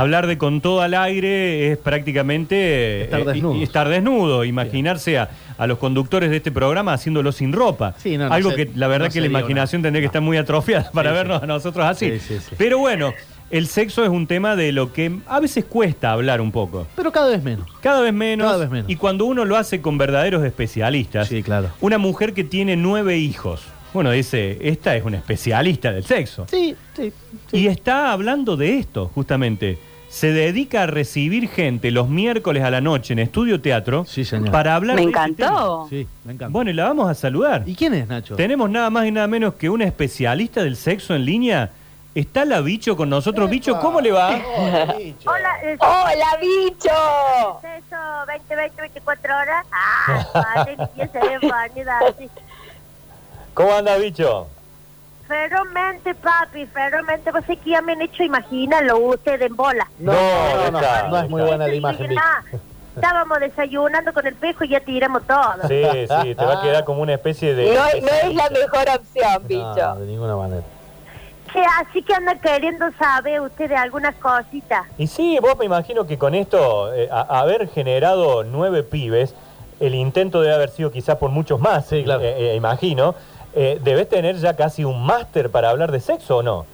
Hablar de con todo al aire es prácticamente Estar eh, desnudos. y estar desnudo. Imaginarse a, a los conductores de este programa haciéndolo sin ropa. Sí, no, no Algo sé- que la verdad no que la imaginación tendría que estar muy atrofiada para Sí, vernos a nosotros así. Sí, sí, sí. Pero bueno, el sexo es un tema de lo que a veces cuesta hablar un poco. Pero cada vez menos. Cada vez menos. Cada vez menos. Y cuando uno lo hace con verdaderos especialistas. Sí, claro. Una mujer que tiene nueve hijos. Bueno, dice, esta es una especialista del sexo. Sí, sí. Y está hablando de esto, justamente. Se dedica a recibir gente los miércoles a la noche en Estudio Teatro Sí, señor. para hablar Me de este encantó. Sí, me encanta. tema. Bueno, y la vamos a saludar. ¿Y quién es, Nacho? Tenemos nada más y nada menos que una especialista del sexo en línea. Está la Bicho con nosotros. Bicho, ¿cómo le va? Hola, es ¡Hola, bicho! eso, 20, 20, 24 horas. Ah, vale, ya se ve vanidad así. ¿Cómo anda, Bicho? Ferozmente, papi, ferozmente. Vos sé que ya me han hecho, imagínalo, usted en bola. No, no, no, está. no es muy buena la imagen. "Nah, Estábamos desayunando con el pejo y ya tiramos todo. Sí, sí, te va a quedar como una especie de... No, no es la mejor opción, No, bicho. de ninguna manera. Che, así que anda queriendo saber usted de algunas cositas. Y sí, vos me imagino que con esto, eh, a- haber generado nueve pibes, el intento debe haber sido quizás por muchos más, Sí, claro. eh, eh, imagino. Eh, debes tener ya casi un máster para hablar de sexo, ¿o no?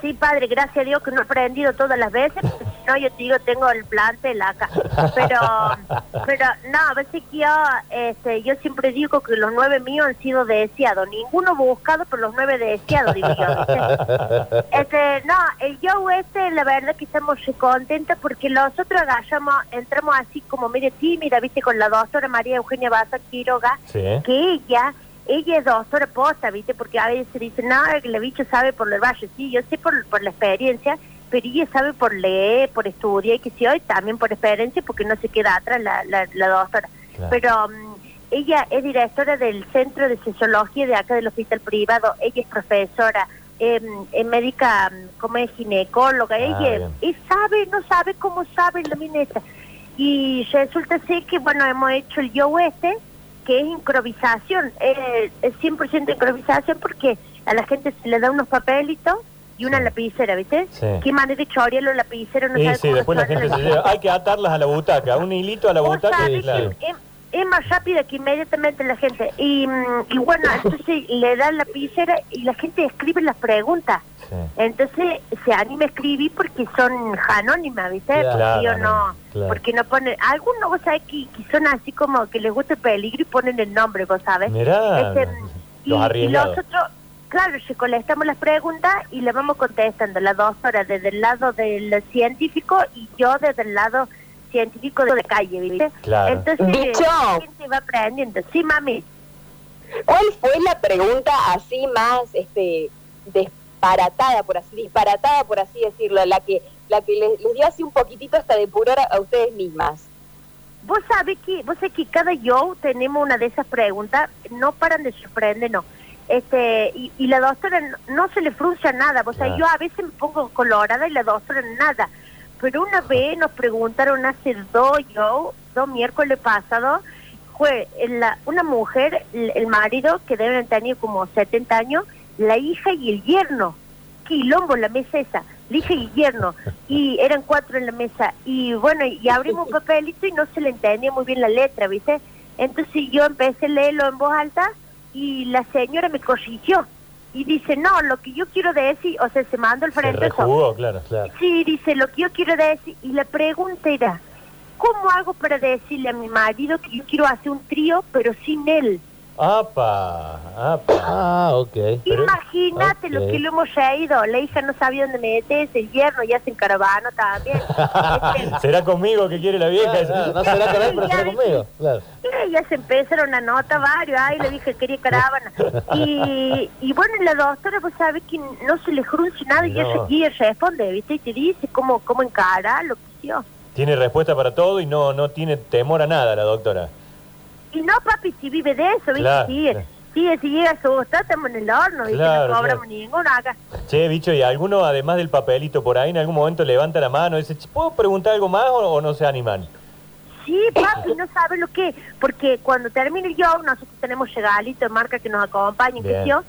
Sí, padre, gracias a Dios que no he aprendido todas las veces, porque si no, yo te digo, tengo el plantel acá. Pero, pero no, a veces que yo, este, yo siempre digo que los nueve míos han sido deseados. Ninguno buscado, pero los nueve deseados, digo yo. ¿viste? Este, no, el yo este, la verdad que estamos contentos porque nosotros agachamos, entramos así como medio tímida, viste, con la doctora María Eugenia Baza Quiroga, Sí. que ella, ella es doctora posta, ¿viste? Porque a veces dicen, no, que la bicho sabe por el valle. Sí, yo sé por, por la experiencia, pero ella sabe por leer, por estudiar, y que sí, hoy también por experiencia, porque no se queda atrás la, la, la doctora. Claro. Pero mm, ella es directora del Centro de Sexología de acá del Hospital Privado, ella es profesora, eh, es médica, mm, como es ginecóloga, ella Ah, bien. y sabe, no sabe cómo sabe la mineta. Y resulta ser que, bueno, hemos hecho el yo este, que es improvisación, eh, es 100% improvisación porque a la gente se le da unos papelitos y una Sí. lapicera, ¿viste? Sí. Qué manera de chorearlo el lapicero, no Y sabe sí, cómo después la chorear gente se lleva... Hay que atarlas a la butaca, un hilito a la butaca y claro. que es, es más rápida que inmediatamente la gente. Y, y bueno, entonces le dan la lapicera y la gente escribe las preguntas. Sí. Entonces se anima a escribir porque son anónimas, ¿viste? Claro, Porque yo no, claro. porque no ponen, algunos vos sabés que, que son así como que les gusta el peligro y ponen el nombre, vos sabés. Mirá, Este, y, los y nosotros, claro, se colectamos las preguntas y le vamos contestando las dos horas desde el lado del científico y yo desde el lado científico de calle, ¿viste? Claro. Entonces Bicho. la gente va aprendiendo. Sí, mami. ¿Cuál fue la pregunta así más este disparatada, por así disparatada, por así decirlo, la que la que les, les dio así un poquitito hasta de pudor a, a ustedes mismas? Vos sabés que, vos sabés que cada yo tenemos una de esas preguntas, no paran de sorprendernos. Este, y, y la doctora no, no se le fruncia nada, vos sabés, Claro. yo a veces me pongo colorada y la doctora nada. Pero una vez nos preguntaron hace dos yo, dos miércoles pasados, fue la, una mujer, el, el marido, que deben tener como 70 años, la hija y el yerno. Quilombo la mesa esa, la hija y el yerno. Y eran cuatro en la mesa. Y bueno, y abrimos un papelito y no se le entendía muy bien la letra, ¿viste? Entonces yo empecé a leerlo en voz alta y la señora me corrigió. Y dice, no, lo que yo quiero decir, o sea, se mandó al Se frente. eso. rejugó, claro, claro. Sí, dice, lo que yo quiero decir, y la pregunta era, ¿cómo hago para decirle a mi marido que yo quiero hacer un trío, pero sin él? Apa, apa. Ah, ok. Imagínate lo que lo hemos reído, la hija no sabía dónde meterse, el yerno ya se en caravana también. Este, ¿Será conmigo que quiere la vieja? Claro, no será con él, pero será conmigo. Claro. Y ya se empezaron a nota varios, ay, le dije que quería caravana. Y, y bueno, la doctora, pues sabe que no se le frunce nada y No. ella, y ella responde, ¿viste? Y te dice cómo, cómo encarar lo que yo. Tiene respuesta para todo y no, no tiene temor a nada la doctora. Y no, papi, si vive de eso, ¿viste? Claro, sí, sí, si llega a su estamos en el horno, ¿viste? Claro, no cobramos claro. ninguno acá. Che, bicho, ¿y alguno, además del papelito por ahí, en algún momento levanta la mano y dice, "Che, ¿puedo preguntar algo más o, o no se animan? Sí, papi, no sabe lo que, porque cuando termine el show, nosotros tenemos regalito de marca que nos acompañen, que yo,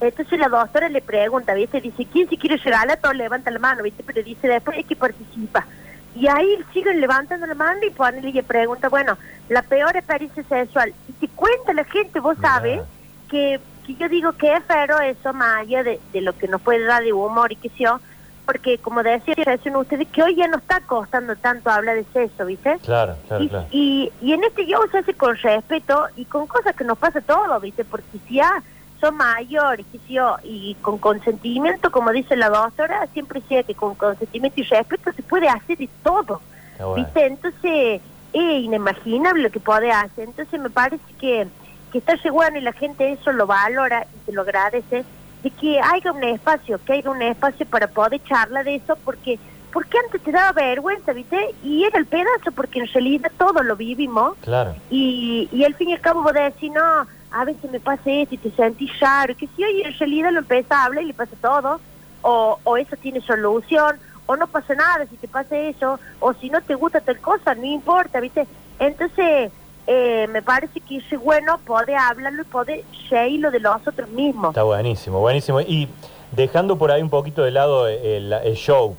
Entonces la doctora le pregunta, ¿viste? Dice, ¿quién se quiere regalar? Todo levanta la mano, ¿viste? Pero dice, después hay que participa. Y ahí siguen levantando la mano y ponen y le pregunta, bueno, la peor experiencia sexual. Y te cuenta la gente, vos sabes, que, que yo digo que es fero eso, allá de, de lo que nos puede dar de humor y que yo, porque como decía recién ustedes, que hoy ya no está costando tanto hablar de sexo, ¿viste? Claro, claro, Y, claro. y, y en este show se hace con respeto y con cosas que nos pasa a todos, ¿viste? Porque si ya son mayores, yo, y con consentimiento, como dice la doctora, siempre decía que con consentimiento y respeto se puede hacer de todo, bueno. ¿viste? Entonces es inimaginable lo que puede hacer. Entonces me parece que, que está bueno y la gente eso lo valora y se lo agradece, de que haya un espacio, que haya un espacio para poder charlar de eso, porque porque antes te daba vergüenza, ¿viste? Y era el pedazo, porque en realidad todo lo vivimos Claro. y, y al fin y al cabo vos decís, no, a veces me pasa esto y te sentís raro, que si hoy en realidad lo empieza a hablar y le pasa todo, o, o eso tiene solución, o no pasa nada si te pasa eso, o si no te gusta tal cosa, no importa, ¿viste? Entonces, eh, me parece que es bueno poder hablarlo y poder reírlo de los otros mismos. Está buenísimo, buenísimo. Y dejando por ahí un poquito de lado el, el show,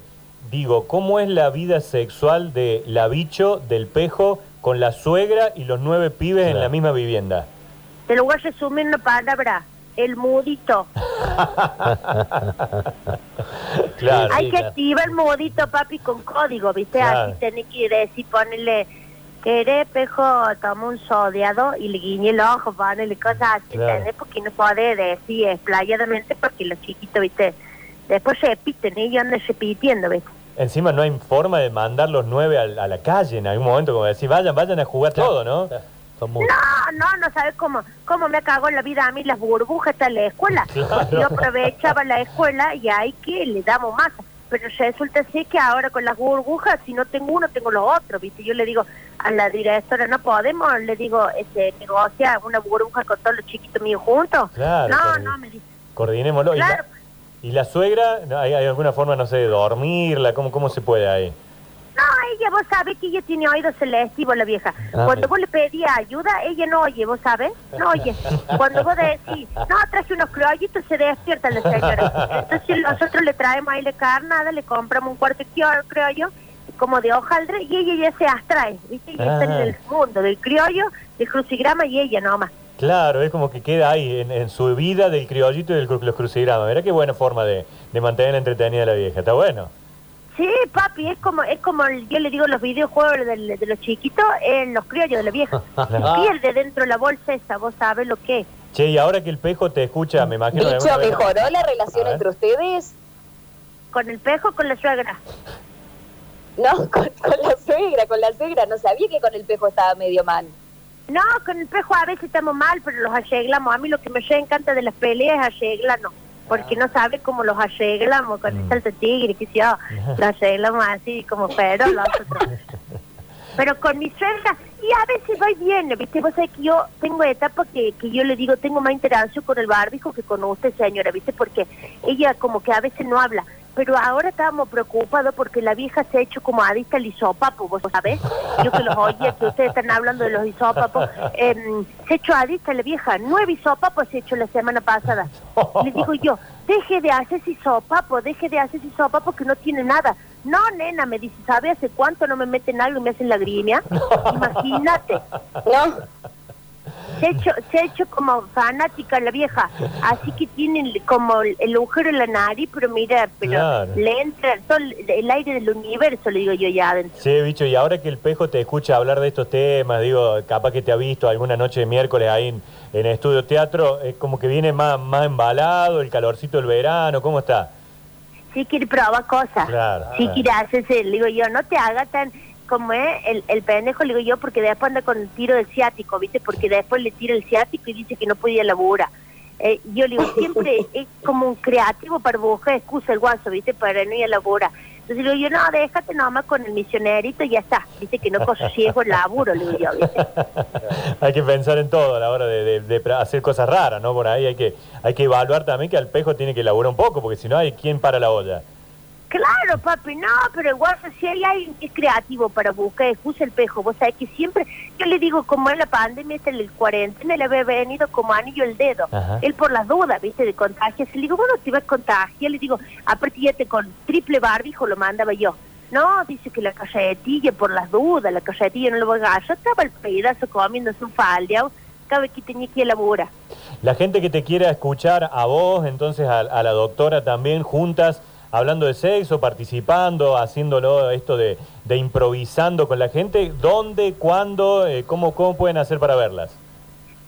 digo, ¿cómo es la vida sexual de la bicho, del pejo, con la suegra y los nueve pibes en la misma vivienda? Te lo voy a resumir en una palabra, el mudito. Claro. Hay Sí, que claro. activar el modito, papi, con código, ¿viste? Claro. Así tenés que decir, ponerle, querés, pejo, toma un sodeado y le guiñe el ojo, ponerle cosas así, Claro. ¿entendés? Porque no puede decir explayadamente porque los chiquitos, ¿viste? Después repiten, ellos andan repitiendo, ¿viste? Encima no hay forma de mandar los nueve al- a, la calle en algún momento, como decir, vayan, vayan a jugar todo, ¿no? Son muy... No, no, no sabes cómo, cómo me cagó en la vida a mí las burbujas hasta la escuela. Claro. Yo aprovechaba la escuela y ahí que le damos más. Pero resulta ser que ahora con las burbujas, si no tengo uno, tengo los otros, ¿viste? Yo le digo a la directora, no podemos, le digo, este, negocia una burbuja con todos los chiquitos míos juntos. Claro, no, claro. no, me dice. Coordinémoslo. ¿Y la- Claro. ¿Y la suegra? ¿Hay, hay alguna forma, no sé, de dormirla? ¿Cómo, cómo se puede ahí? No, ella, vos sabés que ella tiene oído selectivo, la vieja. Ah, Cuando vos le pedías ayuda, ella no oye, vos sabés, no oye. Cuando vos decís, no, traje unos criollitos, se despierta la señora. Entonces nosotros le traemos ahí la carnada, le compramos un cuarto de criollo, como de hojaldre, y ella ya se abstrae, ¿viste? Y está en Ah. el mundo del criollo, del crucigrama, y ella nomás. Claro, es como que queda ahí en, en su vida del criollito y de los crucigramas. Verá qué buena forma de, de mantener entretenida a la vieja. Está bueno. Sí, papi, es como, es como el- yo le digo los videojuegos de, de los chiquitos, en los criollos de la vieja. Se pierde dentro de la bolsa esa, vos sabés lo que es. Che, y ahora que el pejo te escucha, me imagino... vez- ¿mejoró la relación entre ustedes? Con el pejo, con la suegra. No, con, con la suegra, con la suegra. No sabía que con el pejo estaba medio mal. No, con el pejo a veces estamos mal, pero los arreglamos. A mí lo que me encanta de las peleas es arreglarnos. Porque no sabe cómo los arreglamos con el Mm. salto tigre, que yo, los arreglamos así como feroz nosotros. Pero con mi suegra, y a veces va y viene, ¿viste? Vos sabés que yo tengo etapas que, que yo le digo, tengo más interacción con el barbijo que con usted, señora, ¿viste? Porque ella como que a veces no habla. Pero ahora estábamos preocupados porque la vieja se ha hecho como adicta al hisopapo, ¿vos sabés? Yo que los oía, que ustedes están hablando de los hisopapos. em, se ha hecho adicta la vieja. Nueve hisopapos se ha hecho la semana pasada. Le digo yo, deje de hacer ese hisopapo, deje de hacer ese hisopapo que no tiene nada. No, nena, me dice, ¿sabe hace cuánto no me meten algo y me hacen lagrimia? Imagínate. ¿No? Se ha, hecho, se ha hecho como fanática la vieja, así que tiene como el, el agujero en la nariz, pero mira, pero Claro. le entra todo el, aire del universo, le digo yo ya adentro. Sí, bicho, y ahora que el pejo te escucha hablar de estos temas, digo, capaz que te ha visto alguna noche de miércoles ahí en, en Estudio Teatro, es como que viene más, más embalado, el calorcito del verano, ¿cómo está? Sí quiere probar cosas, Claro, sí quiere hacerse, le digo yo, no te haga tan como es el, el pendejo, le digo yo, porque después anda con el tiro del ciático, ¿viste? Porque después le tira el ciático y dice que no podía laburar. Eh, yo le digo, siempre es como un creativo para buscar excusa el guaso, ¿viste? Para no ir a laburar. Entonces le digo yo, no, déjate nomás con el misionerito y ya está. Dice que no consigo el laburo, le digo yo, ¿viste? hay que pensar en todo a la hora de, de- de hacer cosas raras, ¿no? Por ahí hay que, hay que evaluar también que al pejo tiene que laburar un poco, porque si no hay quien para la olla. Claro, papi, no, pero igual si hay alguien que es creativo para buscar, usa el pejo, vos sabés que siempre, yo le digo, como en la pandemia, este, el cuarentena, le había venido como anillo el dedo, Ajá. él por las dudas, viste, de contagios, le digo, bueno, te vas a contagiar, le digo, aparte ya te con triple barbijo lo mandaba yo, no, dice que la cajetilla por las dudas, la cajetilla no lo voy a agarrar, yo estaba el pedazo comiendo su falda, cada vez que tenía que ir a laburar. La gente que te quiera escuchar a vos, entonces a, a la doctora también, juntas, hablando de sexo, participando, haciéndolo esto de, de improvisando con la gente, ¿dónde, cuándo, eh, cómo, cómo pueden hacer para verlas?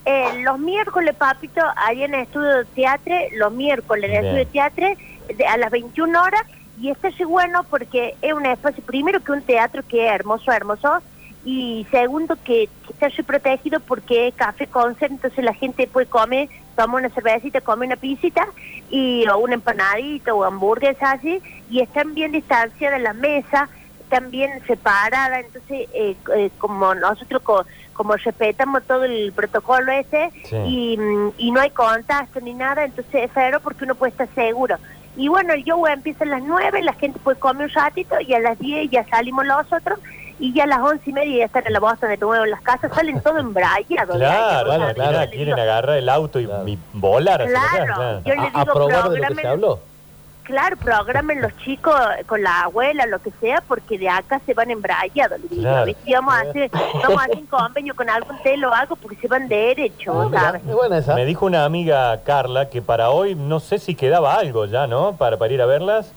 Eh, los miércoles, papito, ahí en el estudio de teatro, los miércoles en el estudio de teatro, de- a las 21 horas, y este es bueno porque es un espacio, primero que un teatro que es hermoso, hermoso, y segundo que, que está muy protegido porque es café concert, entonces la gente puede comer, toma una cervecita, come una pisita, y, o una empanadita o hamburguesa así, y están bien distanciadas las mesas, también separada, entonces eh, eh, como nosotros co- como respetamos todo el protocolo ese Sí. y, y no hay contacto ni nada, entonces es feo porque uno puede estar seguro. Y bueno, el show empieza a las 9, la gente puede comer un ratito y a las 10 ya salimos nosotros y ya a las once y media ya están en la bosta de nuevo en las casas, salen todo embrayados. ahí, Claro, ¿no? claro, claro, quieren digo, agarrar el auto y, Claro. y volar Claro, claro. yo le A, a digo, probar de lo que se habló. Claro, programen los chicos con la abuela, lo que sea, porque de acá se van embrayados. le digo, Claro. ¿viste? vamos, a hacer, vamos a hacer un convenio con algún telo o algo porque se van derecho, ¿sabes? Es buena esa. Me dijo una amiga Carla que para hoy no sé si quedaba algo ya, ¿no? Para, para ir a verlas.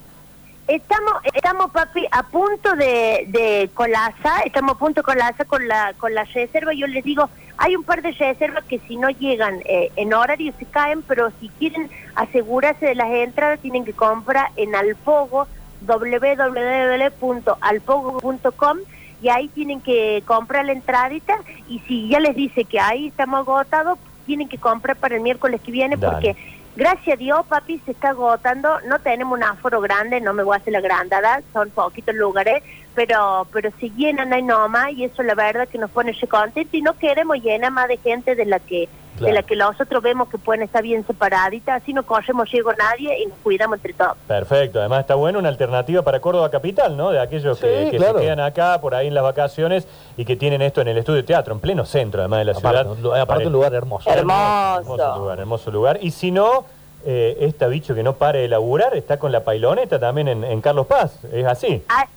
Estamos, estamos papi, a punto de, de colasa, estamos a punto de colasa con la, con la reserva. Yo les digo, hay un par de reservas que si no llegan eh, en horario se caen, pero si quieren asegurarse de las entradas tienen que comprar en Alfogo, www.alfogo.com y ahí tienen que comprar la entradita y si ya les dice que ahí estamos agotados, tienen que comprar para el miércoles que viene porque Gracias a Dios, papi, se está agotando. No tenemos un aforo grande, no me voy a hacer la grandada, son poquitos lugares, pero pero se llenan ahí nomás y eso la verdad que nos pone contentos y no queremos llenar más de gente de la que Claro. de la que nosotros vemos que pueden estar bien separaditas, así no corremos riesgo a nadie y nos cuidamos entre todos. Perfecto, además está bueno una alternativa para Córdoba Capital, ¿no? De aquellos que, Sí, que claro. se quedan acá por ahí en las vacaciones y que tienen esto en el estudio de teatro, en pleno centro además de la Aparte, ciudad. un aparte un lugar hermoso. Hermoso. Hermoso lugar, hermoso lugar. Y si no, eh, esta bicho que no pare de laburar está con la pailoneta también en, en Carlos Paz, ¿es así? Así,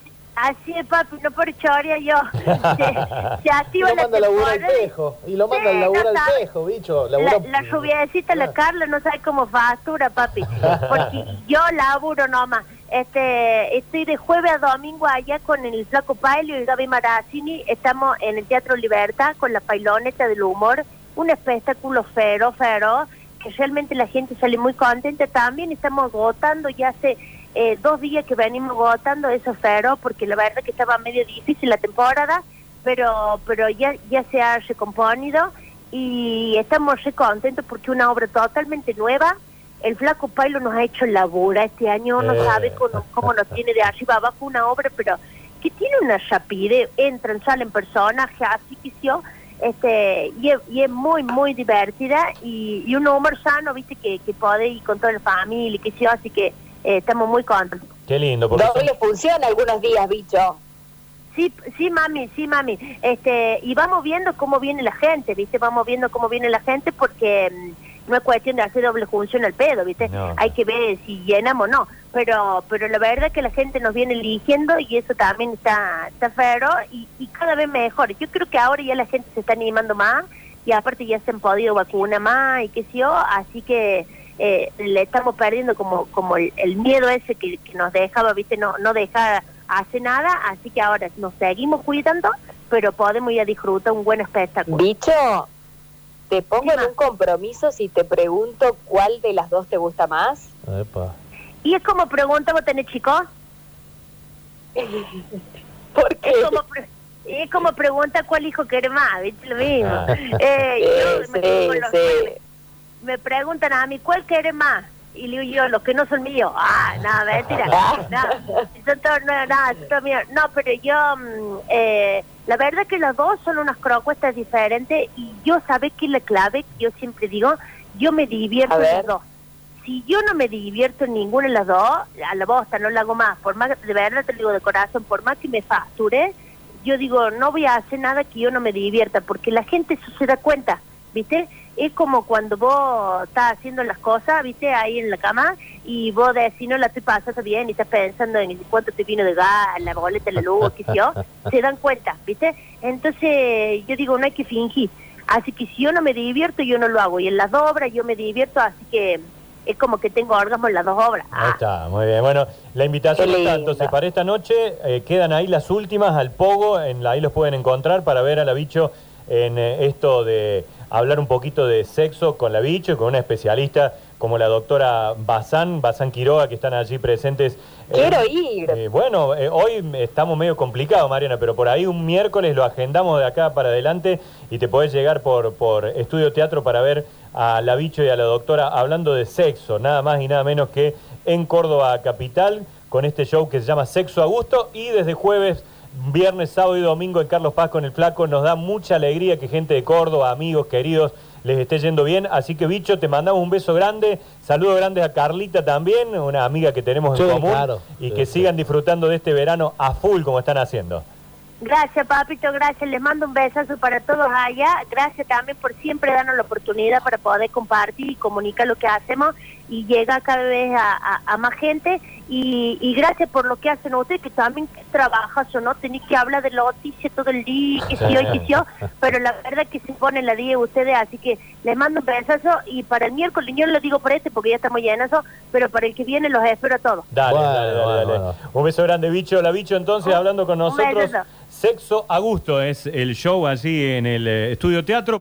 así es, papi, no por choria yo. Se, se Y lo la manda a laburar al pejo. Y lo manda Sí, a laburar no al sabe. pejo, bicho. La, Labura- la rubiecita, la Ah. Carla, no sabe cómo factura, papi. Porque yo laburo nomás. Este, estoy de jueves a domingo allá con el Flaco Pailo y Gaby Marazzini. Estamos en el Teatro Libertad con la pailoneta del humor. Un espectáculo fero, fero, que realmente la gente sale muy contenta. También estamos agotando ya hace eh, dos días que venimos agotando eso fero, porque la verdad que estaba medio difícil la temporada, pero pero ya ya se ha recomponido y estamos re contentos porque una obra totalmente nueva. El Flaco Pailo nos ha hecho labura este año, no Eh. sabe cómo, cómo nos tiene de arriba abajo una obra, pero que tiene una rapidez, entran, salen personajes, así que yo, este, y es, y es muy, muy divertida y, y un humor sano, viste, que, que puede ir con toda la familia, y que yo, así que eh, estamos muy contentos. Qué lindo, porque son- Doble función algunos días, bicho. Sí, sí, mami, sí, mami. Este, y vamos viendo cómo viene la gente, ¿viste? Vamos viendo cómo viene la gente porque mm, no es cuestión de hacer doble función al pedo, ¿viste? No. Hay que ver si llenamos o no. Pero pero la verdad es que la gente nos viene eligiendo y eso también está, está feo y, y cada vez mejor. Yo creo que ahora ya la gente se está animando más y aparte ya se han podido vacunar más y qué sé yo, así que eh, le estamos perdiendo como como el, el miedo ese que, que nos dejaba, ¿viste? No, no dejar hace nada, así que ahora nos seguimos cuidando, pero podemos ir a disfrutar un buen espectáculo. Bicho, te pongo en un compromiso si te pregunto cuál de las dos te gusta más. Epa. Y es como pregunta, ¿vos tenés chicos? Porque Es como, pre- es como pregunta cuál hijo quiere más, ¿viste? Lo mismo. Ah. Eh, yo Sí, me, sí, los- sí. Me preguntan a mí, ¿cuál quiere más? Y le digo yo, los que no son míos. Ah, no, mentira. No, son todos, no, no, son todos míos. No, pero yo, mm, eh, la verdad que los dos son unas propuestas diferentes y yo, ¿sabes qué es la clave? Yo siempre digo, yo me divierto A en los dos. si yo no me divierto en ninguna de las dos, a la bosta no la hago más, por más, de verdad te lo digo de corazón, por más que me facture, yo digo, no voy a hacer nada que yo no me divierta, porque la gente eso se da cuenta, ¿viste? Es como cuando vos estás haciendo las cosas, ¿viste? Ahí en la cama, y vos decís, no la estoy pasando bien, y estás pensando en cuánto te vino de gas, la boleta, la luz, qué sé yo, se dan cuenta, ¿viste? Entonces, yo digo, no hay que fingir. Así que si yo no me divierto, yo no lo hago. Y en las dos obras yo me divierto, así que es como que tengo orgasmo en las dos obras. Ahí Ah, está, muy bien. Bueno, la invitación está entonces para esta noche. eh, quedan ahí las últimas al Pogo. En la, ahí los pueden encontrar para ver a la bicho en eh, esto de hablar un poquito de sexo con la bicho y con una especialista como la doctora Bazán, Bazán Quiroga, que están allí presentes. Eh, Quiero ir. eh, bueno, eh, hoy estamos medio complicados, Mariana, pero por ahí un miércoles lo agendamos de acá para adelante y te podés llegar por, por Estudio Teatro para ver a la bicho y a la doctora hablando de sexo, nada más y nada menos que en Córdoba Capital, con este show que se llama Sexo a Gusto y desde jueves, viernes, sábado y domingo en Carlos Paz con el Flaco. Nos da mucha alegría que gente de Córdoba, amigos, queridos, les esté yendo bien. Así que, bicho, te mandamos un beso grande. Saludos grandes a Carlita también, una amiga que tenemos en Sí, común. claro. Y Sí, que sí. sigan disfrutando de este verano a full como están haciendo. Gracias, papito, gracias. Les mando un besazo para todos allá. Gracias también por siempre darnos la oportunidad para poder compartir y comunicar lo que hacemos y llegar cada vez a, a- a más gente. Y, y gracias por lo que hacen ustedes, que también trabajas o no, tenéis que hablar de la noticia todo el día, que sí, hoy, que sí, yo, pero la verdad que se ponen la día ustedes, así que les mando un besazo y para el miércoles, yo no lo digo por este porque ya estamos llenos, pero para el que viene los espero a todos. Dale, Bueno, dale, dale, bueno, dale. bueno. Un beso grande, bicho. La bicho, entonces, Un- hablando con nosotros. Sexo a gusto es el show allí en el eh, estudio teatro.